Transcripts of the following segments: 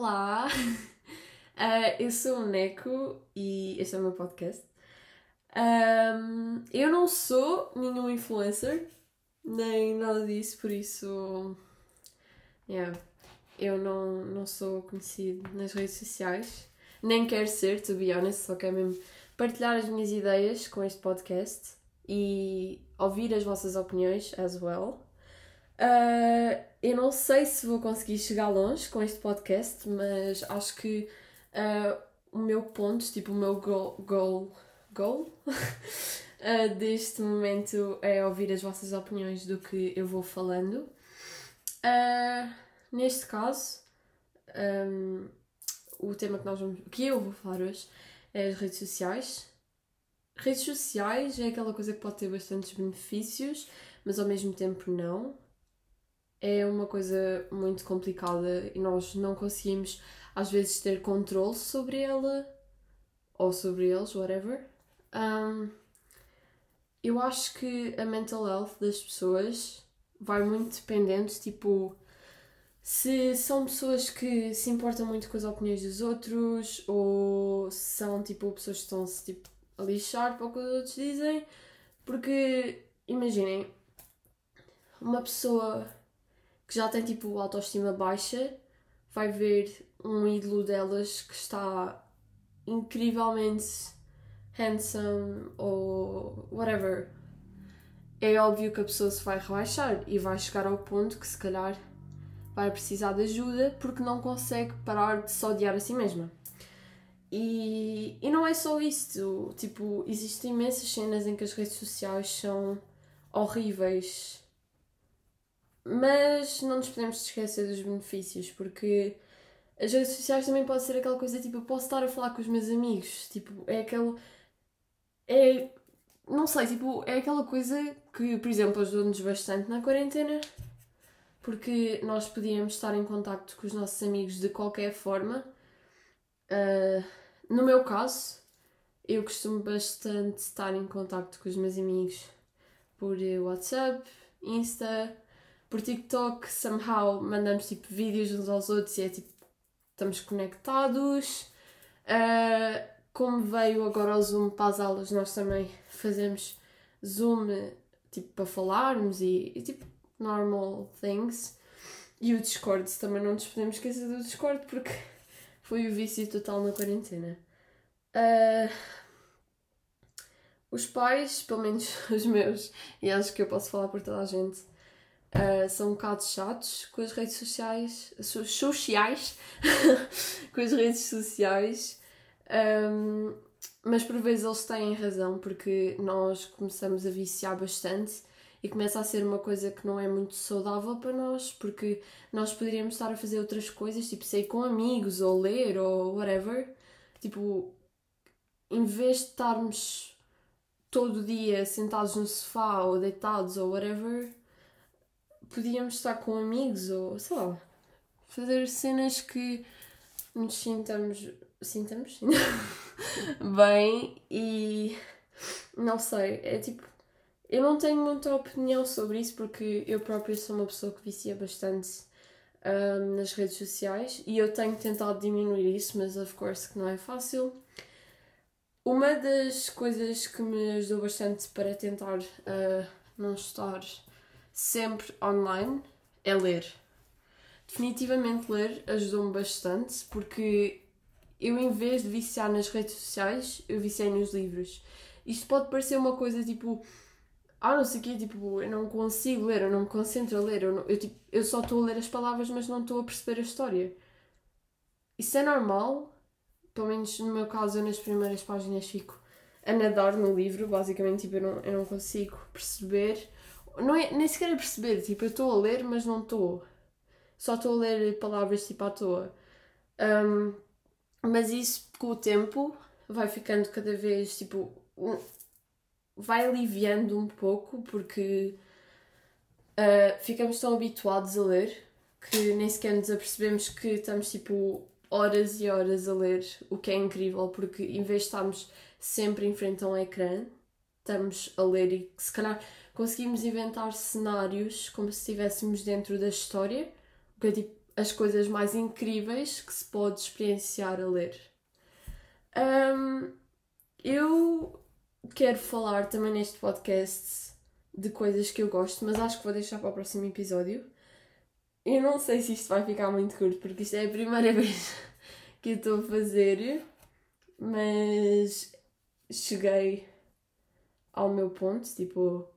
Olá! Uh, eu sou o Neco e este é o meu podcast. Um, eu não sou nenhum influencer, nem nada disso, por isso. Yeah, eu não, não sou conhecido nas redes sociais, nem quero ser, to be honest, só quero mesmo partilhar as minhas ideias com este podcast e ouvir as vossas opiniões as well. Uh, eu não sei se vou conseguir chegar longe com este podcast, mas acho que uh, o meu ponto, tipo o meu goal, goal, goal uh, deste momento é ouvir as vossas opiniões do que eu vou falando. neste caso, um, o tema que, nós vamos, que eu vou falar hoje é as redes sociais. Redes sociais é aquela coisa que pode ter bastantes benefícios, mas ao mesmo tempo não é uma coisa muito complicada e nós não conseguimos às vezes ter controle sobre ela ou sobre eles, whatever. Um, eu acho que a mental health das pessoas vai muito dependendo, tipo, se são pessoas que se importam muito com as opiniões dos outros ou são tipo pessoas que estão-se tipo, a lixar para o que os outros dizem. Porque imaginem, uma pessoa que já tem tipo autoestima baixa vai ver um ídolo delas que está incrivelmente handsome ou whatever. É óbvio que a pessoa se vai rebaixar e vai chegar ao ponto que se calhar vai precisar de ajuda porque não consegue parar de se odiar a si mesma. E, e não é só isso, tipo, existem imensas cenas em que as redes sociais são horríveis mas não nos podemos esquecer dos benefícios, porque as redes sociais também pode ser aquela coisa tipo, eu posso estar a falar com os meus amigos, tipo, é aquele. É. Não sei, tipo, é aquela coisa que, por exemplo, ajudou-nos bastante na quarentena, porque nós podíamos estar em contacto com os nossos amigos de qualquer forma. Uh, no meu caso, eu costumo bastante estar em contacto com os meus amigos por WhatsApp, Insta, por TikTok, somehow mandamos tipo vídeos uns aos outros e é tipo, estamos conectados. Uh, como veio agora o Zoom para as aulas, nós também fazemos Zoom tipo para falarmos e, e tipo normal things. E o Discord também não nos podemos esquecer do Discord porque foi o vício total na quarentena. Uh, os pais, pelo menos os meus, e acho que eu posso falar por toda a gente, Uh, são um bocado chatos com as redes sociais, sociais, com as redes sociais, um, mas por vezes eles têm razão porque nós começamos a viciar bastante e começa a ser uma coisa que não é muito saudável para nós porque nós poderíamos estar a fazer outras coisas, tipo sair com amigos ou ler ou whatever, tipo, em vez de estarmos todo dia sentados no sofá ou deitados ou whatever podíamos estar com amigos ou sei lá, fazer cenas que nos sintamos, sintamos bem e não sei, é tipo, eu não tenho muita opinião sobre isso porque eu própria sou uma pessoa que vicia bastante um, nas redes sociais e eu tenho tentado diminuir isso, mas of course que não é fácil. Uma das coisas que me ajudou bastante para tentar uh, não estar sempre online é ler. Definitivamente ler ajudou-me bastante porque eu, em vez de viciar nas redes sociais, eu viciei nos livros. Isto pode parecer uma coisa tipo. Ah, não sei o quê, tipo, eu não consigo ler, eu não me concentro a ler, eu, não, eu, tipo, eu só estou a ler as palavras, mas não estou a perceber a história. Isso é normal, pelo menos no meu caso, eu nas primeiras páginas fico a nadar no livro, basicamente, tipo, eu não, eu não consigo perceber não é, nem sequer é perceber, tipo, eu estou a ler, mas não estou. Só estou a ler palavras tipo à toa. Um, mas isso com o tempo vai ficando cada vez tipo. vai aliviando um pouco porque uh, ficamos tão habituados a ler que nem sequer nos apercebemos que estamos tipo horas e horas a ler, o que é incrível porque em vez de estarmos sempre em frente a um ecrã, estamos a ler e se calhar conseguimos inventar cenários como se estivéssemos dentro da história, o que é tipo as coisas mais incríveis que se pode experienciar a ler. Um, eu quero falar também neste podcast de coisas que eu gosto, mas acho que vou deixar para o próximo episódio. Eu não sei se isto vai ficar muito curto, porque isto é a primeira vez que eu estou a fazer, mas cheguei ao meu ponto, tipo,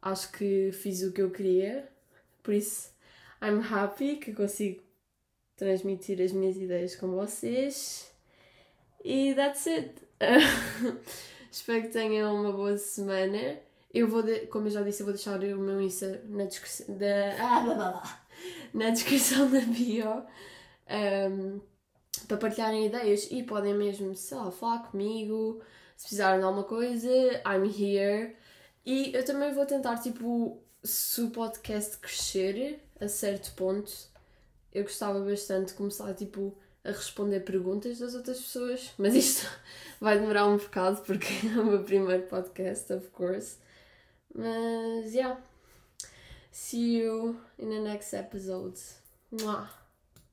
acho que fiz o que eu queria, por isso I'm happy que consigo transmitir as minhas ideias com vocês. E that's it. Espero que tenham uma boa semana. Eu vou, de... como eu já disse, eu vou deixar o meu Insta na descrição da. Ah, na descrição da bio. Um, para partilharem ideias e podem mesmo, sei lá, falar comigo. Se precisarem de alguma coisa, I'm here. E eu também vou tentar, tipo, se o podcast crescer a certo ponto, eu gostava bastante de começar, tipo, a responder perguntas das outras pessoas. Mas isto vai demorar um bocado porque é o meu primeiro podcast, of course. Mas, yeah. See you in the next episode. Mwah.